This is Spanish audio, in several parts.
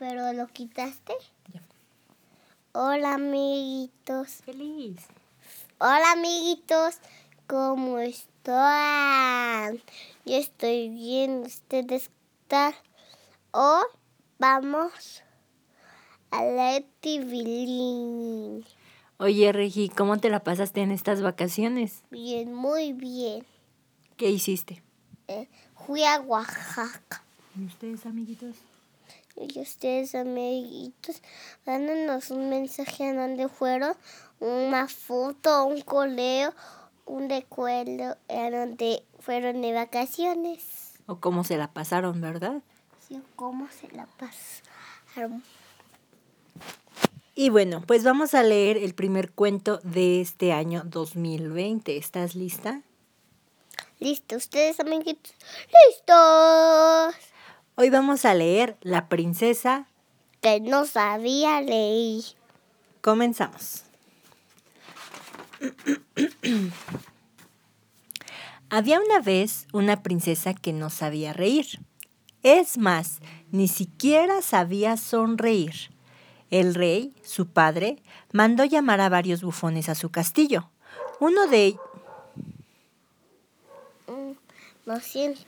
pero lo quitaste. Ya. Hola, amiguitos. Feliz. Hola, amiguitos. ¿Cómo están? Yo estoy bien. ¿Ustedes están? Hoy vamos a Tibilín. Oye, Regi, ¿cómo te la pasaste en estas vacaciones? Bien, muy bien. ¿Qué hiciste? Eh, fui a Oaxaca. ¿Y ustedes, amiguitos? Y ustedes, amiguitos, mándanos un mensaje a dónde fueron, una foto, un correo, un recuerdo a dónde fueron de vacaciones. ¿O cómo se la pasaron, verdad? Sí, ¿Cómo se la pasaron? Y bueno, pues vamos a leer el primer cuento de este año 2020. ¿Estás lista? Listo, ustedes, amiguitos. ¡Listos! Hoy vamos a leer La princesa. Que no sabía leer. Comenzamos. Había una vez una princesa que no sabía reír. Es más, ni siquiera sabía sonreír. El rey, su padre, mandó llamar a varios bufones a su castillo. Uno de, e-, Mm, Lo siento.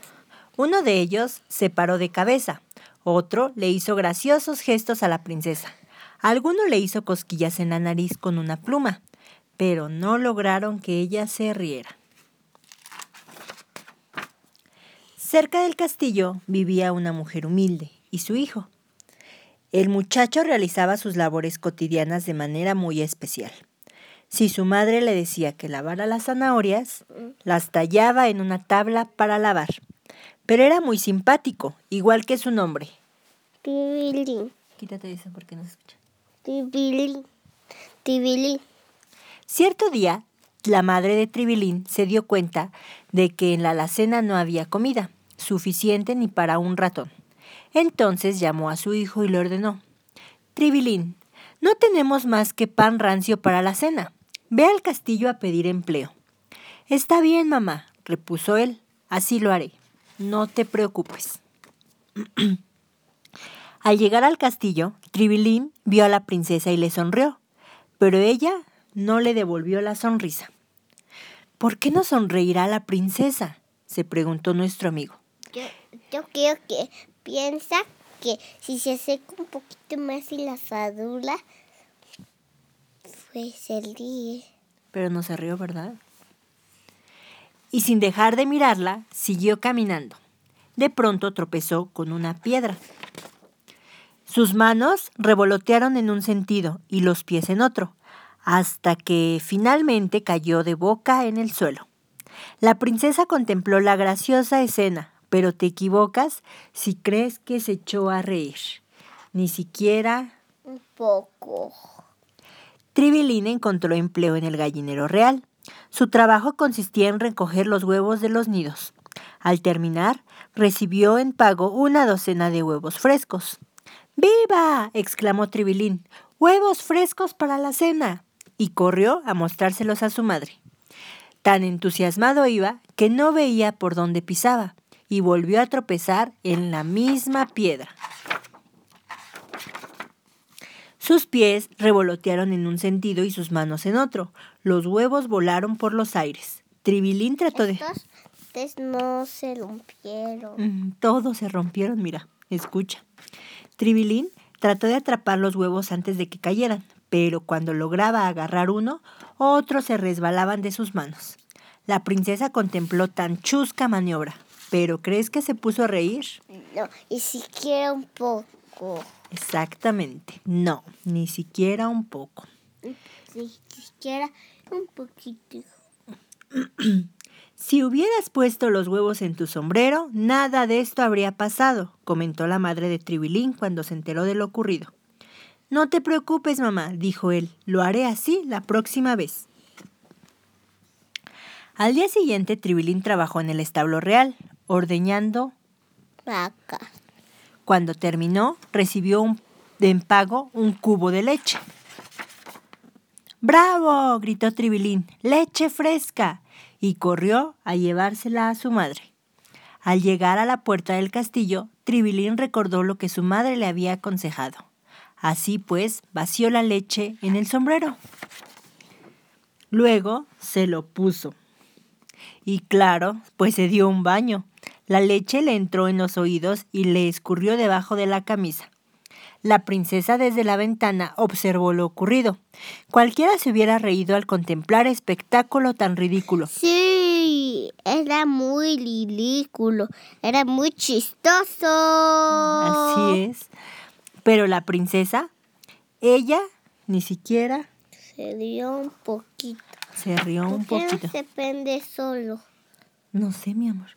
Uno de ellos se paró de cabeza, otro le hizo graciosos gestos a la princesa, alguno le hizo cosquillas en la nariz con una pluma, pero no lograron que ella se riera. Cerca del castillo vivía una mujer humilde y su hijo. El muchacho realizaba sus labores cotidianas de manera muy especial. Si su madre le decía que lavara las zanahorias, las tallaba en una tabla para lavar. Pero era muy simpático, igual que su nombre. Tibilín. Quítate eso porque no se escucha. Tibilín. Tibilín. Cierto día, la madre de Tribilín se dio cuenta de que en la alacena no había comida suficiente ni para un ratón. Entonces llamó a su hijo y le ordenó, Tribilín, no tenemos más que pan rancio para la cena. Ve al castillo a pedir empleo. Está bien, mamá, repuso él, así lo haré. No te preocupes. Al llegar al castillo, Tribilín vio a la princesa y le sonrió, pero ella no le devolvió la sonrisa. ¿Por qué no sonreirá la princesa? se preguntó nuestro amigo. Yo, yo creo que piensa que si se seca un poquito más y la asadura, pues se ríe. Pero no se rió, ¿verdad? Y sin dejar de mirarla, siguió caminando. De pronto tropezó con una piedra. Sus manos revolotearon en un sentido y los pies en otro, hasta que finalmente cayó de boca en el suelo. La princesa contempló la graciosa escena, pero te equivocas si crees que se echó a reír. Ni siquiera Un poco. Tribilín encontró empleo en el gallinero real. Su trabajo consistía en recoger los huevos de los nidos. Al terminar, recibió en pago una docena de huevos frescos. ¡Viva! exclamó Tribilín. ¡Huevos frescos para la cena! Y corrió a mostrárselos a su madre. Tan entusiasmado iba que no veía por dónde pisaba y volvió a tropezar en la misma piedra. Sus pies revolotearon en un sentido y sus manos en otro. Los huevos volaron por los aires. Tribilín trató de... Estos, no se rompieron. Mm, Todos se rompieron, mira, escucha. Tribilín trató de atrapar los huevos antes de que cayeran, pero cuando lograba agarrar uno, otros se resbalaban de sus manos. La princesa contempló tan chusca maniobra, pero ¿crees que se puso a reír? No, y siquiera un poco. Exactamente, no, ni siquiera un poco. Ni siquiera un poquito. Si hubieras puesto los huevos en tu sombrero, nada de esto habría pasado, comentó la madre de Tribilín cuando se enteró de lo ocurrido. No te preocupes, mamá, dijo él, lo haré así la próxima vez. Al día siguiente, Tribilín trabajó en el establo real, ordeñando. Vaca. Cuando terminó, recibió un, en pago un cubo de leche. ¡Bravo! gritó Tribilín. ¡Leche fresca! y corrió a llevársela a su madre. Al llegar a la puerta del castillo, Tribilín recordó lo que su madre le había aconsejado. Así pues, vació la leche en el sombrero. Luego se lo puso. Y claro, pues se dio un baño. La leche le entró en los oídos y le escurrió debajo de la camisa. La princesa desde la ventana observó lo ocurrido. Cualquiera se hubiera reído al contemplar espectáculo tan ridículo. Sí, era muy ridículo, era muy chistoso. Así es. Pero la princesa, ella ni siquiera Se dio un poquito. se rió un ¿Por qué poquito. no se prende solo? No sé, mi amor.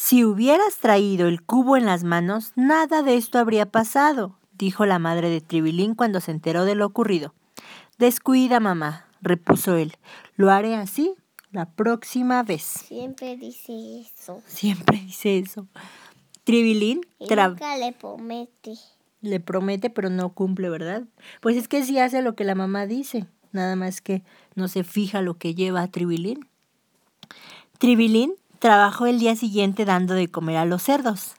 Si hubieras traído el cubo en las manos, nada de esto habría pasado, dijo la madre de Tribilín cuando se enteró de lo ocurrido. Descuida, mamá, repuso él. Lo haré así la próxima vez. Siempre dice eso. Siempre dice eso. Tribilín nunca le promete. le promete, pero no cumple, ¿verdad? Pues es que sí hace lo que la mamá dice, nada más que no se fija lo que lleva a Tribilín. Tribilín trabajó el día siguiente dando de comer a los cerdos.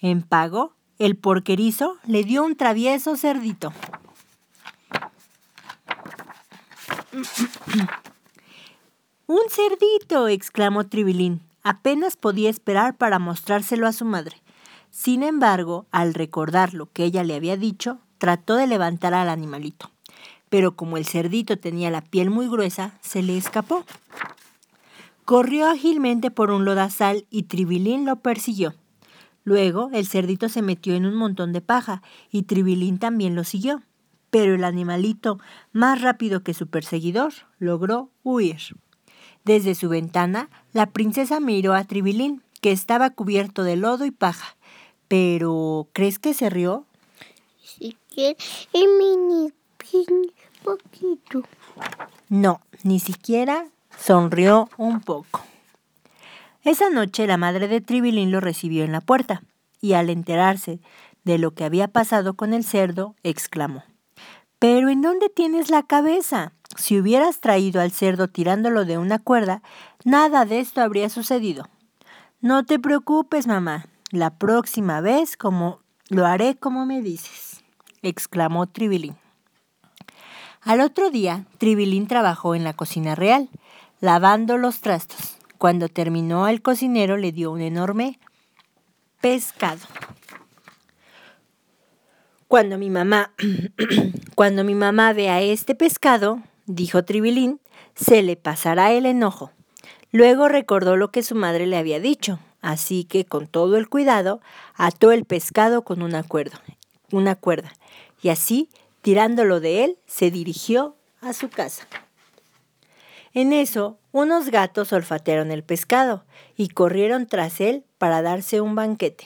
En pago, el porquerizo le dio un travieso cerdito. ¡Un cerdito! exclamó Tribilín. Apenas podía esperar para mostrárselo a su madre. Sin embargo, al recordar lo que ella le había dicho, trató de levantar al animalito. Pero como el cerdito tenía la piel muy gruesa, se le escapó. Corrió ágilmente por un lodazal y Tribilín lo persiguió. Luego el cerdito se metió en un montón de paja y Tribilín también lo siguió. Pero el animalito, más rápido que su perseguidor, logró huir. Desde su ventana, la princesa miró a Tribilín, que estaba cubierto de lodo y paja. Pero, ¿crees que se rió? Si quiere, y mini, poquito. No, ni siquiera sonrió un poco. Esa noche la madre de Tribilín lo recibió en la puerta y al enterarse de lo que había pasado con el cerdo, exclamó, ¿Pero en dónde tienes la cabeza? Si hubieras traído al cerdo tirándolo de una cuerda, nada de esto habría sucedido. No te preocupes, mamá. La próxima vez como lo haré como me dices, exclamó Tribilín. Al otro día, Tribilín trabajó en la cocina real, lavando los trastos. Cuando terminó, el cocinero le dio un enorme pescado. Cuando mi mamá, cuando mi mamá vea este pescado, dijo Tribilín, se le pasará el enojo. Luego recordó lo que su madre le había dicho, así que con todo el cuidado ató el pescado con una cuerda, una cuerda, y así, tirándolo de él, se dirigió a su casa. En eso, unos gatos olfatearon el pescado y corrieron tras él para darse un banquete.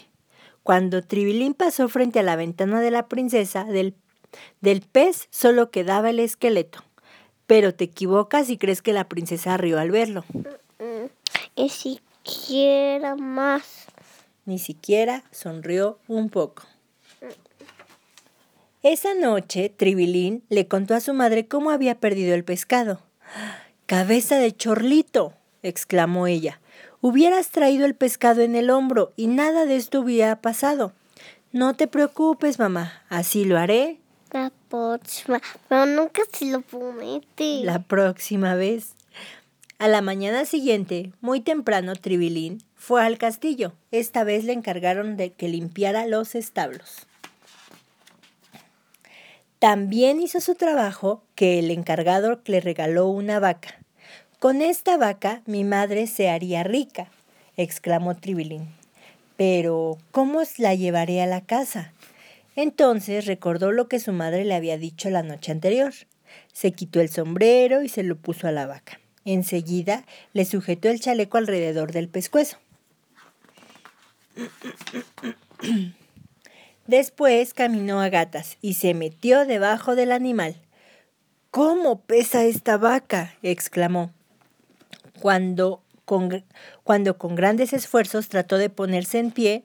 Cuando Tribilín pasó frente a la ventana de la princesa, del, del pez solo quedaba el esqueleto. Pero te equivocas y crees que la princesa rió al verlo. Mm, Y si quiera más. Ni siquiera sonrió un poco. Esa noche, Tribilín le contó a su madre cómo había perdido el pescado. Cabeza de chorlito, exclamó ella. Hubieras traído el pescado en el hombro y nada de esto hubiera pasado. No te preocupes, mamá, así lo haré La próxima. Pero nunca se lo promete. la próxima vez. A la mañana siguiente, muy temprano, Tribilín fue al castillo. Esta vez le encargaron de que limpiara los establos. También hizo su trabajo que el encargado le regaló una vaca. Con esta vaca mi madre se haría rica, exclamó Tribilín. Pero, ¿cómo la llevaré a la casa? Entonces recordó lo que su madre le había dicho la noche anterior. Se quitó el sombrero y se lo puso a la vaca. Enseguida le sujetó el chaleco alrededor del pescuezo. Después caminó a gatas y se metió debajo del animal. ¿Cómo pesa esta vaca? exclamó. Cuando con, cuando con grandes esfuerzos trató de ponerse en pie,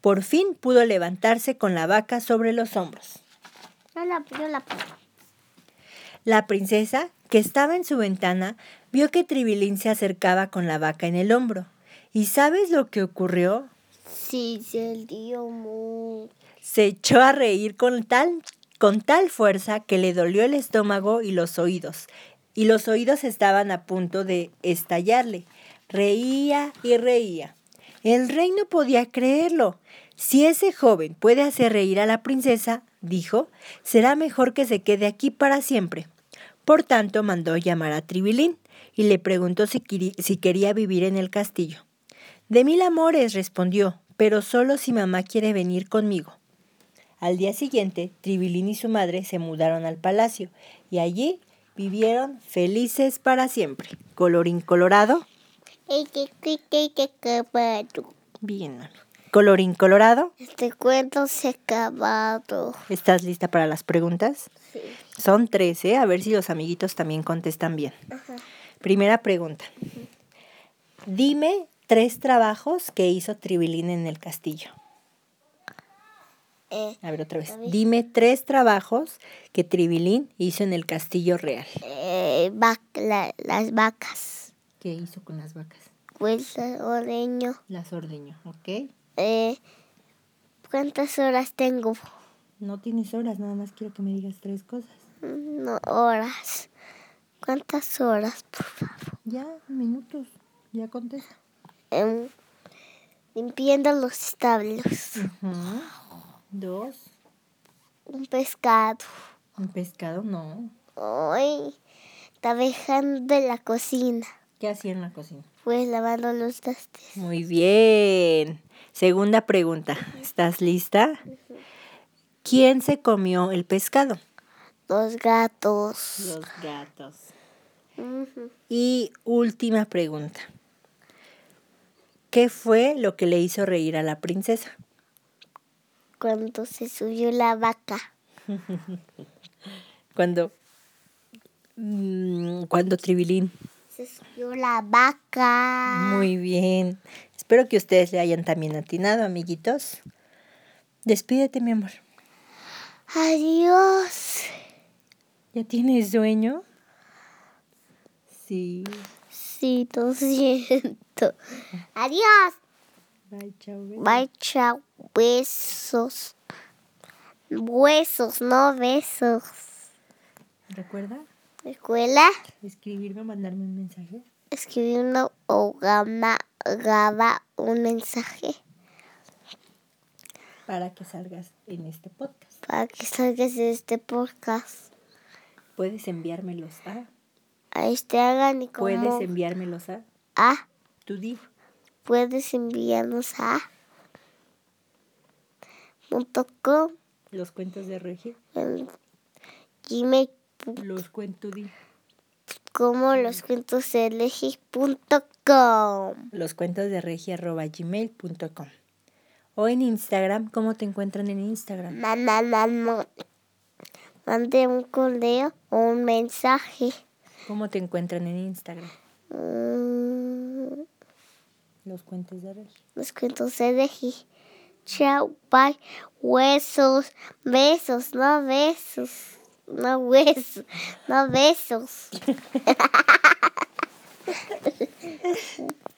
por fin pudo levantarse con la vaca sobre los hombros. Yo la, yo la La princesa, que estaba en su ventana, vio que Tribilín se acercaba con la vaca en el hombro. ¿Y sabes lo que ocurrió? Sí, se dio mucho. Se echó a reír con tal, con tal fuerza que le dolió el estómago y los oídos, y los oídos estaban a punto de estallarle. Reía y reía. El rey no podía creerlo. Si ese joven puede hacer reír a la princesa, dijo, será mejor que se quede aquí para siempre. Por tanto, mandó llamar a Tribilín y le preguntó si, si quería vivir en el castillo. De mil amores, respondió, pero solo si mamá quiere venir conmigo. Al día siguiente, Tribilín y su madre se mudaron al palacio y allí vivieron felices para siempre. Colorín colorado. Bien. Colorín colorado. Este cuento se ha acabado. ¿Estás lista para las preguntas? Sí. Son tres, ¿eh? A ver si los amiguitos también contestan bien. Ajá. Primera pregunta. Dime tres trabajos que hizo Tribilín en el castillo. Eh, A ver otra vez. Ver. Dime tres trabajos que Tribilín hizo en el castillo real. eh, la- las vacas. ¿Qué hizo con las vacas? Pues el ordeño. Las ordeñó, ¿ok? Eh, ¿Cuántas horas tengo? No tienes horas, nada más quiero que me digas tres cosas. No, horas. ¿Cuántas horas, por favor? Ya, minutos. Ya contesta. Em, limpiando los establos. Dos. Un pescado. Un pescado, no. Ay, trabajando en la cocina. ¿Qué hacía en la cocina? Pues lavando los trastes. Muy bien. Segunda pregunta. ¿Estás lista? ¿Quién se comió el pescado? Los gatos. Los gatos. Y última pregunta. ¿Qué fue lo que le hizo reír a la princesa? Cuando se subió la vaca. Cuando. mm, Cuando Tribilín. Se subió la vaca. Muy bien. Espero que ustedes le hayan también atinado, amiguitos. Despídete, mi amor. Adiós. ¿Ya tienes sueño? Sí. Sí, lo siento. Adiós. Bye, chao. besos. Bye, chao. Besos. Huesos, no besos. ¿Recuerda? Escuela. Escribirme o mandarme un mensaje. Escribí una o gama, graba un mensaje para que salgas en este podcast. para que salgas de este podcast. Puedes enviármelos a. A este hagan y como Puedes enviármelos a. a Puedes enviarnos a com Los cuentos de Regia. en gmail Los cuentos di. como los cuentos de punto com Los cuentos de Regia arroba gmail.com. O en Instagram, ¿cómo te encuentran en Instagram? Mamá, mamá. Mande un correo o un mensaje. ¿Cómo te encuentran en Instagram? Mm, Los cuentos de Regia. los cuentos de Reji. Chao, bye. Huesos, besos, no besos. No huesos, no besos.